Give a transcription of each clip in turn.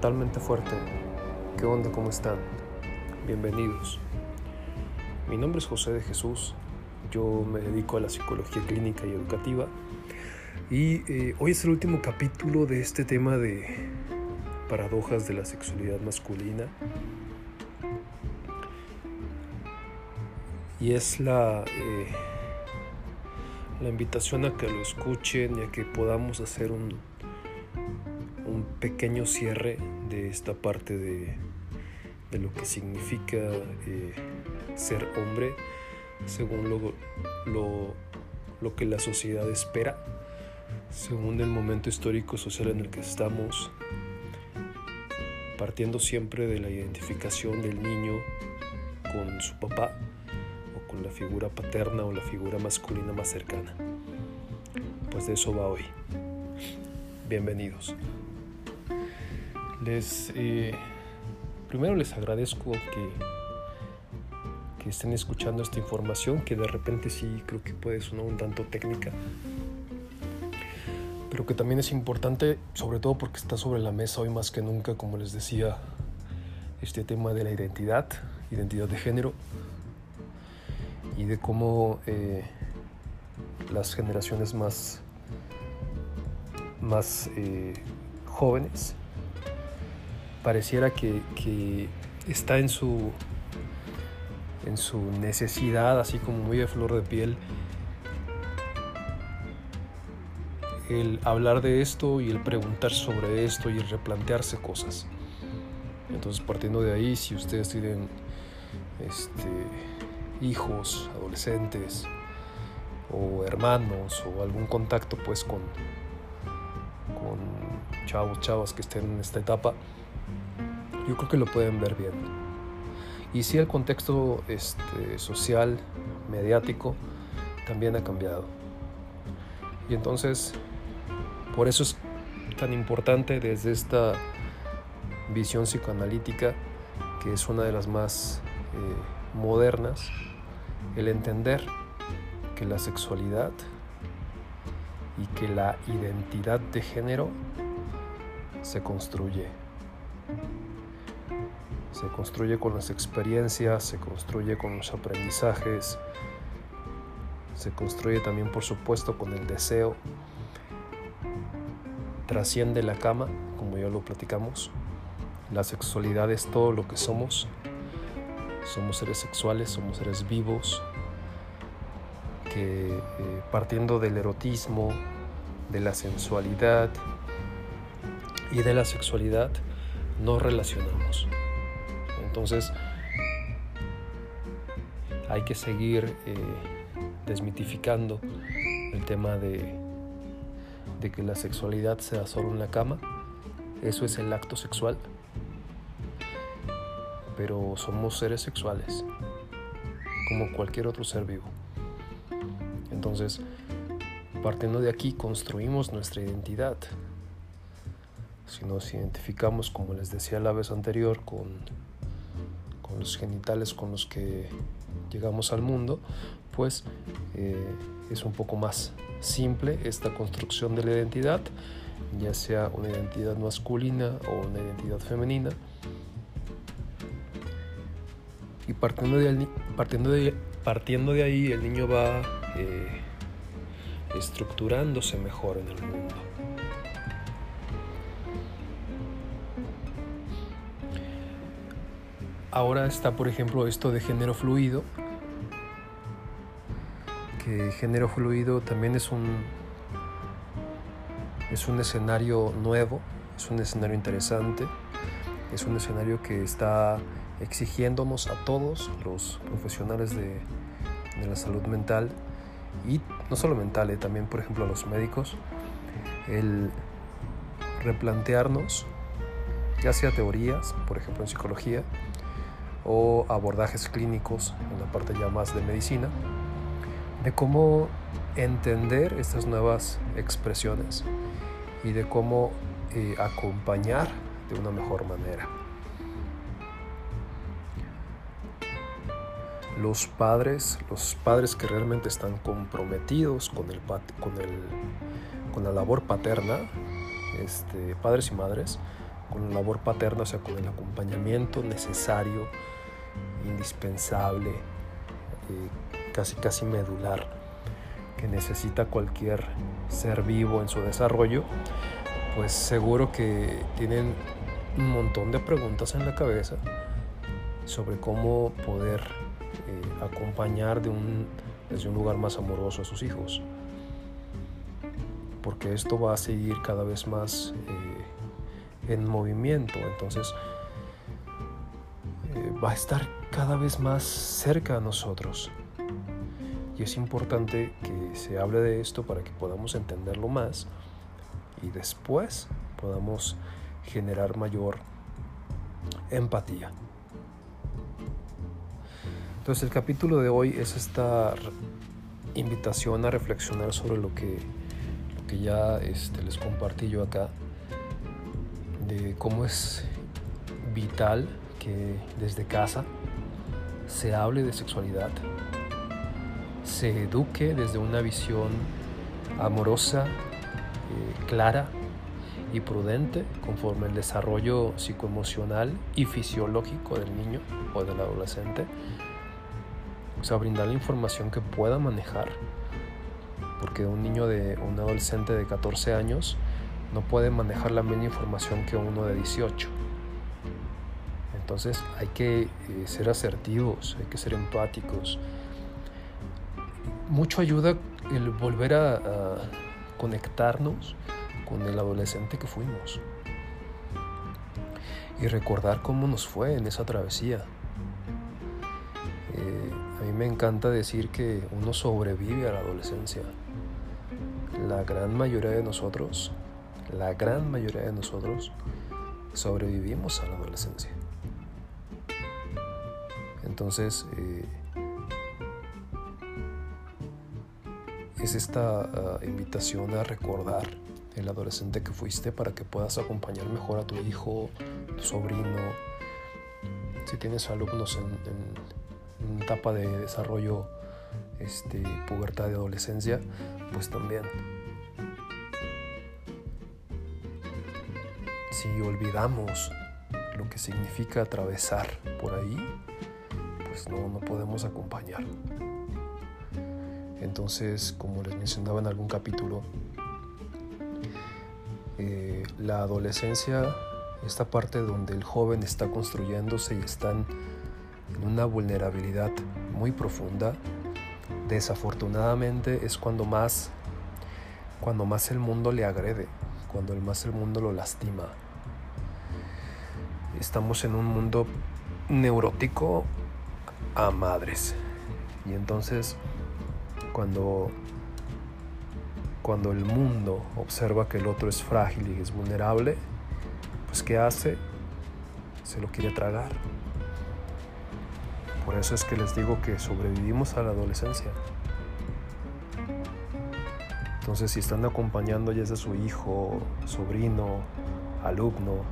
mentalmente fuerte. ¿Qué onda? ¿Cómo están? Bienvenidos. Mi nombre es José de Jesús. Yo me dedico a la psicología clínica y educativa. Y eh, hoy es el último capítulo de este tema de paradojas de la sexualidad masculina. Y es la, eh, la invitación a que lo escuchen y a que podamos hacer un, un pequeño cierre de esta parte de, lo que significa eh, ser hombre según lo, lo, que la sociedad espera, según el momento histórico social en el que estamos, partiendo siempre de la identificación del niño con su papá o con la figura paterna o la figura masculina más cercana. Pues de eso va hoy. Bienvenidos. Les, eh, primero les agradezco que, que estén escuchando esta información, que de repente sí creo que puede sonar un tanto técnica, pero que también es importante, sobre todo porque está sobre la mesa hoy más que nunca, como les decía, este tema de la identidad, identidad de género, y de cómo eh, las generaciones más, más eh, jóvenes pareciera que, está en su, en su necesidad, así como muy de flor de piel, el hablar de esto y el preguntar sobre esto y el replantearse cosas. Entonces, partiendo de ahí, si ustedes tienen este, hijos, adolescentes o hermanos o algún contacto pues con, con chavos, chavas que estén en esta etapa, yo creo que lo pueden ver bien. Y sí el contexto este, social, mediático, también ha cambiado. Y entonces, por eso es tan importante desde esta visión psicoanalítica, que es una de las más eh, modernas, el entender que la sexualidad y que la identidad de género se construye se construye con las experiencias, se construye con los aprendizajes, se construye también por supuesto con el deseo, trasciende la cama, como ya lo platicamos, la sexualidad es todo lo que somos, somos seres sexuales, somos seres vivos, que eh, partiendo del erotismo, de la sensualidad y de la sexualidad, nos relacionamos. Entonces, hay que seguir eh, desmitificando el tema de, de que la sexualidad sea solo en la cama. Eso es el acto sexual. Pero somos seres sexuales, como cualquier otro ser vivo. Entonces, partiendo de aquí, construimos nuestra identidad. Si nos identificamos, como les decía la vez anterior, con los genitales con los que llegamos al mundo, pues eh, es un poco más simple esta construcción de la identidad, ya sea una identidad masculina o una identidad femenina. Y partiendo de, de, partiendo de ahí, el niño va eh, estructurándose mejor en el mundo. Ahora está, por ejemplo, esto de género fluido, que género fluido también es un, es un escenario nuevo, es un escenario interesante, es un escenario que está exigiéndonos a todos los profesionales de, la salud mental y no solo mental, eh, también por ejemplo a los médicos, el replantearnos, ya sea teorías, por ejemplo en psicología, o abordajes clínicos en la parte ya más de medicina, de cómo entender estas nuevas expresiones y de cómo eh, acompañar de una mejor manera. Los padres, los padres que realmente están comprometidos con, el, con, el, con la labor paterna, este, padres y madres, con la labor paterna, o sea, con el acompañamiento necesario, indispensable, eh, casi casi medular, que necesita cualquier ser vivo en su desarrollo, pues seguro que tienen un montón de preguntas en la cabeza sobre cómo poder eh, acompañar de un, desde un lugar más amoroso a sus hijos. Porque esto va a seguir cada vez más eh, en movimiento. Entonces eh, va a estar cada vez más cerca de nosotros. Y es importante que se hable de esto para que podamos entenderlo más y después podamos generar mayor empatía. Entonces el capítulo de hoy es esta invitación a reflexionar sobre lo que, lo que ya este, les compartí yo acá, de cómo es vital que desde casa se hable de sexualidad, se eduque desde una visión amorosa, eh, clara y prudente conforme el desarrollo psicoemocional y fisiológico del niño o del adolescente. O sea, brindar la información que pueda manejar. Porque un niño de un adolescente de 14 años no puede manejar la misma información que uno de 18. Entonces hay que eh, ser asertivos, hay que ser empáticos. Mucho ayuda el volver a conectarnos con el adolescente que fuimos y recordar cómo nos fue en esa travesía. Eh, a mí me encanta decir que uno sobrevive a la adolescencia. La gran mayoría de nosotros, la gran mayoría de nosotros sobrevivimos a la adolescencia. Entonces, eh, es esta ah, invitación a recordar el adolescente que fuiste para que puedas acompañar mejor a tu hijo, tu sobrino. Si tienes alumnos en, en etapa de desarrollo, este, pubertad de adolescencia, pues también. Si olvidamos lo que significa atravesar por ahí, pues no, no podemos acompañar. Entonces, como les mencionaba en algún capítulo, eh, la adolescencia, esta parte donde el joven está construyéndose y están en una vulnerabilidad muy profunda, desafortunadamente es cuando más, cuando más el mundo le agrede, cuando más el mundo lo lastima. Estamos en un mundo neurótico a madres. Y entonces cuando, cuando el mundo observa que el otro es frágil y es vulnerable, pues ¿qué hace? Se lo quiere tragar. Por eso es que les digo que sobrevivimos a la adolescencia. Entonces si están acompañando ya sea su hijo, sobrino, alumno,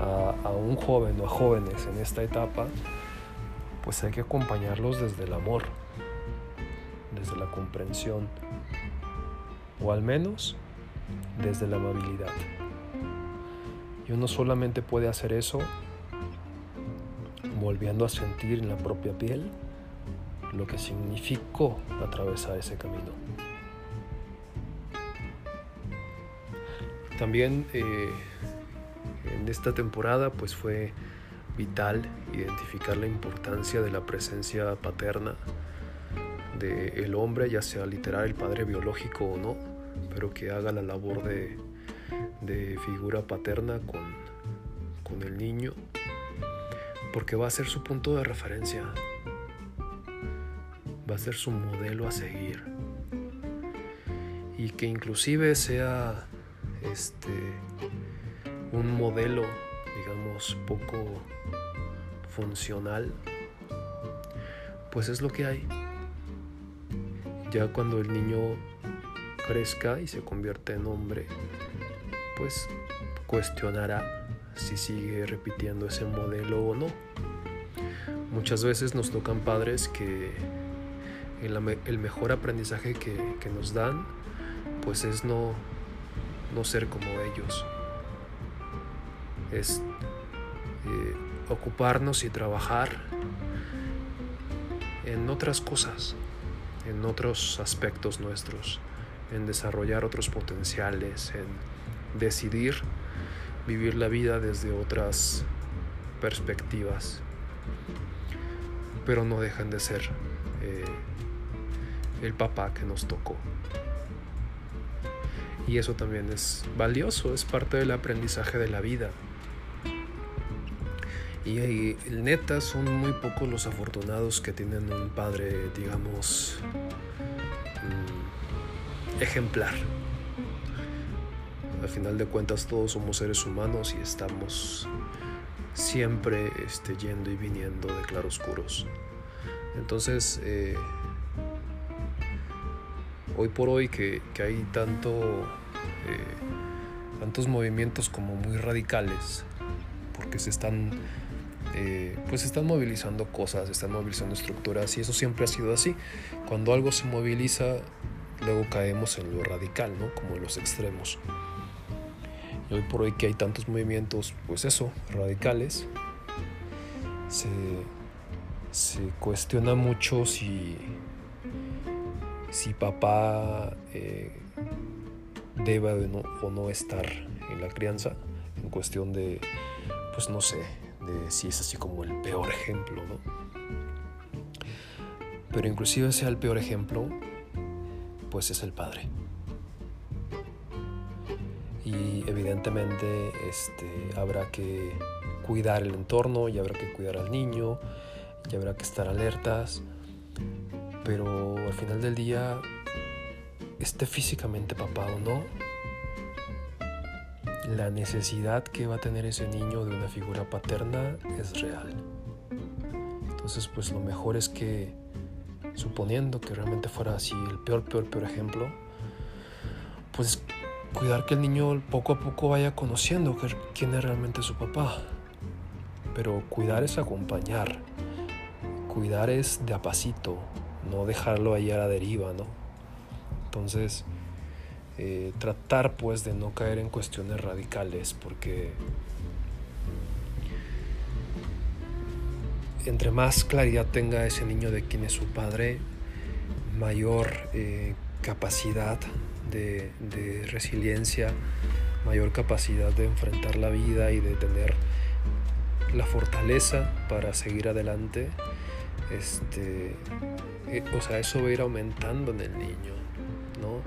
a, un joven o a jóvenes en esta etapa, pues hay que acompañarlos desde el amor, desde la comprensión o al menos desde la amabilidad. Y uno solamente puede hacer eso volviendo a sentir en la propia piel lo que significó atravesar ese camino. También eh, en esta temporada pues fue vital identificar la importancia de la presencia paterna del hombre, ya sea literal el padre biológico o no, pero que haga la labor de, figura paterna con, con el niño, porque va a ser su punto de referencia, va a ser su modelo a seguir. Y que inclusive sea este un modelo digamos poco funcional pues es lo que hay ya cuando el niño crezca y se convierte en hombre, pues cuestionará si sigue repitiendo ese modelo o no. Muchas veces nos tocan padres que el, mejor aprendizaje que, que, nos dan pues es no, no ser como ellos. Es eh, ocuparnos y trabajar en otras cosas, en otros aspectos nuestros, en desarrollar otros potenciales, en decidir vivir la vida desde otras perspectivas, pero no dejan de ser eh, el papá que nos tocó. Y eso también es valioso, es parte del aprendizaje de la vida. Y, y neta son muy pocos los afortunados que tienen un padre, digamos, mm, ejemplar. Al final de cuentas todos somos seres humanos y estamos siempre este, yendo y viniendo de claroscuros. Entonces, eh, hoy por hoy que, hay tanto, eh, tantos movimientos como muy radicales, porque se están, eh, pues están movilizando cosas, están movilizando estructuras y eso siempre ha sido así. Cuando algo se moviliza, luego caemos en lo radical, ¿no? Como en los extremos. Y hoy por hoy que hay tantos movimientos, pues eso, radicales, se, cuestiona mucho si si papá eh, debe o no, estar en la crianza, en cuestión de, pues no sé, si es así como el peor ejemplo, ¿no? Pero inclusive sea el peor ejemplo, pues es el padre. Y evidentemente este, habrá que cuidar el entorno y habrá que cuidar al niño y habrá que estar alertas pero al final del día, esté físicamente papá o no, la necesidad que va a tener ese niño de una figura paterna es real. Entonces, pues lo mejor es que, suponiendo que realmente fuera así el peor, peor, peor ejemplo, pues cuidar que el niño poco a poco vaya conociendo quién es realmente su papá. Pero cuidar es acompañar, cuidar es de apacito, no dejarlo ahí a la deriva, ¿no? Entonces, eh, tratar pues de no caer en cuestiones radicales, porque entre más claridad tenga ese niño de quién es su padre, mayor eh, capacidad de, resiliencia, mayor capacidad de enfrentar la vida y de tener la fortaleza para seguir adelante este, eh, o sea, eso va a ir aumentando en el niño, ¿no?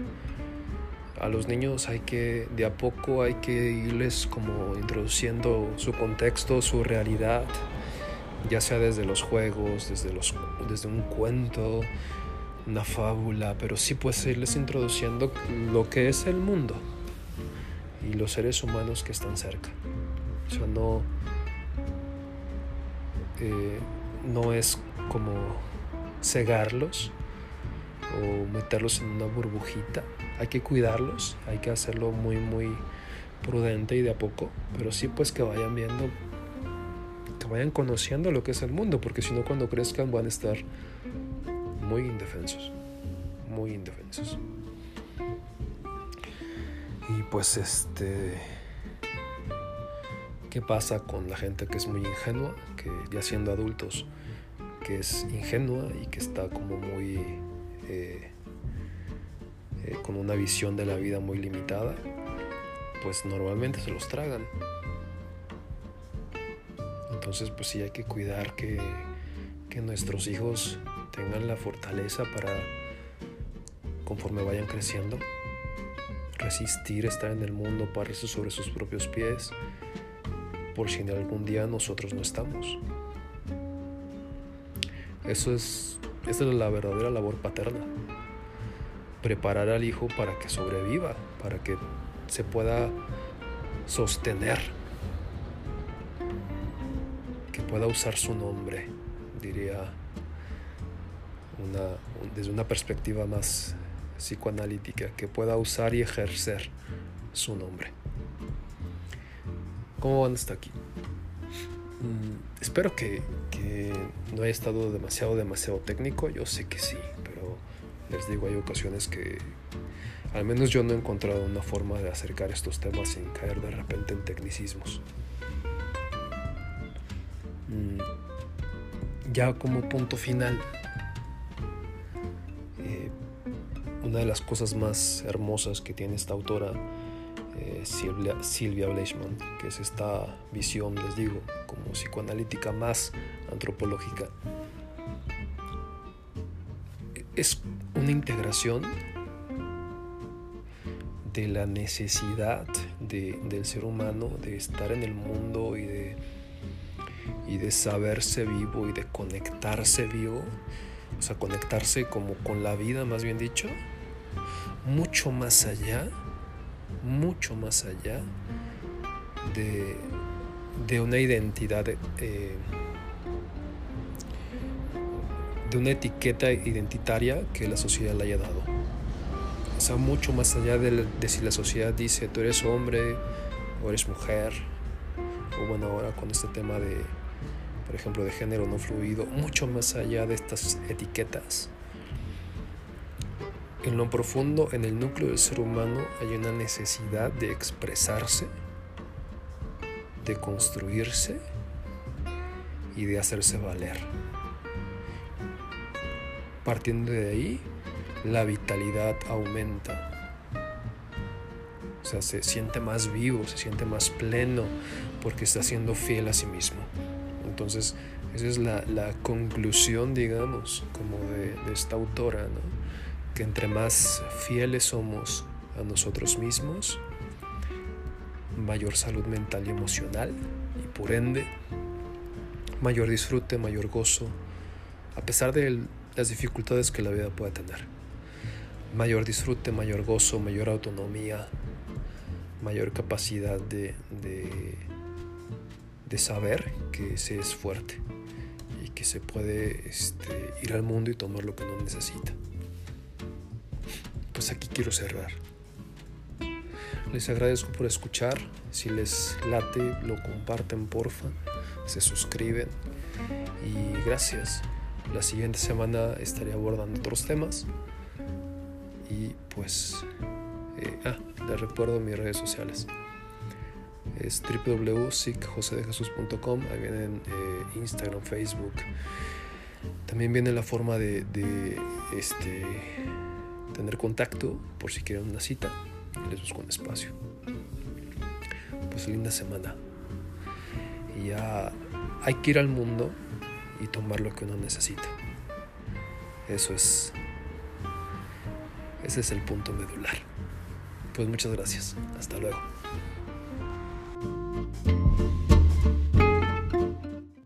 A los niños hay que, de a poco hay que irles como introduciendo su contexto, su realidad, ya sea desde los juegos, desde, los, desde un cuento, una fábula, pero sí pues irles introduciendo lo que es el mundo y los seres humanos que están cerca. O sea, no, eh, no es como cegarlos o meterlos en una burbujita. Hay que cuidarlos, hay que hacerlo muy, muy prudente y de a poco, pero sí pues que vayan viendo, que vayan conociendo lo que es el mundo, porque si no cuando crezcan van a estar muy indefensos, muy indefensos. Y pues este... ¿Qué pasa con la gente que es muy ingenua, que ya siendo adultos que es ingenua y que está como muy eh, eh, con una visión de la vida muy limitada, pues normalmente se los tragan. Entonces pues sí hay que cuidar que, que nuestros hijos tengan la fortaleza para, conforme vayan creciendo, resistir, estar en el mundo, pararse sobre sus propios pies, por si algún día nosotros no estamos. Eso es, esa es la verdadera labor paterna. Preparar al hijo para que sobreviva, para que se pueda sostener, que pueda usar su nombre, diría desde una perspectiva más psicoanalítica, que pueda usar y ejercer su nombre. ¿Cómo van hasta aquí? Mm, espero que, no haya estado demasiado, demasiado técnico. Yo sé que sí, les digo, hay ocasiones que al menos yo no he encontrado una forma de acercar estos temas sin caer de repente en tecnicismos. mm, ya como punto final, eh, una de las cosas más hermosas que tiene esta autora, eh, Silvia, Silvia que es esta visión, les digo, como psicoanalítica más antropológica, es una integración de la necesidad del ser humano de estar en el mundo y de, y de saberse vivo y de conectarse vivo, o sea, conectarse como con la vida, más bien dicho, mucho más allá, mucho más allá de, de una identidad, eh, de una etiqueta identitaria que la sociedad le haya dado o sea, mucho más allá de, si la sociedad dice tú eres hombre o eres mujer, o bueno, ahora con este tema de, por ejemplo, de género no fluido, mucho más allá de estas etiquetas. En lo profundo, en el núcleo del ser humano, hay una necesidad de expresarse, de construirse y de hacerse valer. Partiendo de ahí, la vitalidad aumenta. O sea, se siente más vivo, se siente más pleno porque está siendo fiel a sí mismo. Entonces, esa es la, conclusión, digamos, como de, esta autora, que entre más fieles somos a nosotros mismos, mayor salud mental y emocional y por ende mayor disfrute, mayor gozo, a pesar de las dificultades que la vida pueda tener mayor disfrute, mayor gozo, mayor autonomía, mayor capacidad de, de, saber que se es fuerte y que se puede este, ir al mundo y tomar lo que no necesita. Pues aquí quiero cerrar. Les agradezco por escuchar. Si les late, lo comparten porfa. Se suscriben. Y gracias. La siguiente semana estaré abordando otros temas. Y pues, eh, ah, les recuerdo mis redes sociales. Es www.sicjosedejesus.com. Ahí vienen eh, Instagram, Facebook. También viene la forma de, este, tener contacto por si quieren una cita. Les busco un espacio. Pues linda semana. Y ya hay que ir al mundo y tomar lo que uno necesita. Eso es. Ese es el punto medular. Pues muchas gracias. Hasta luego.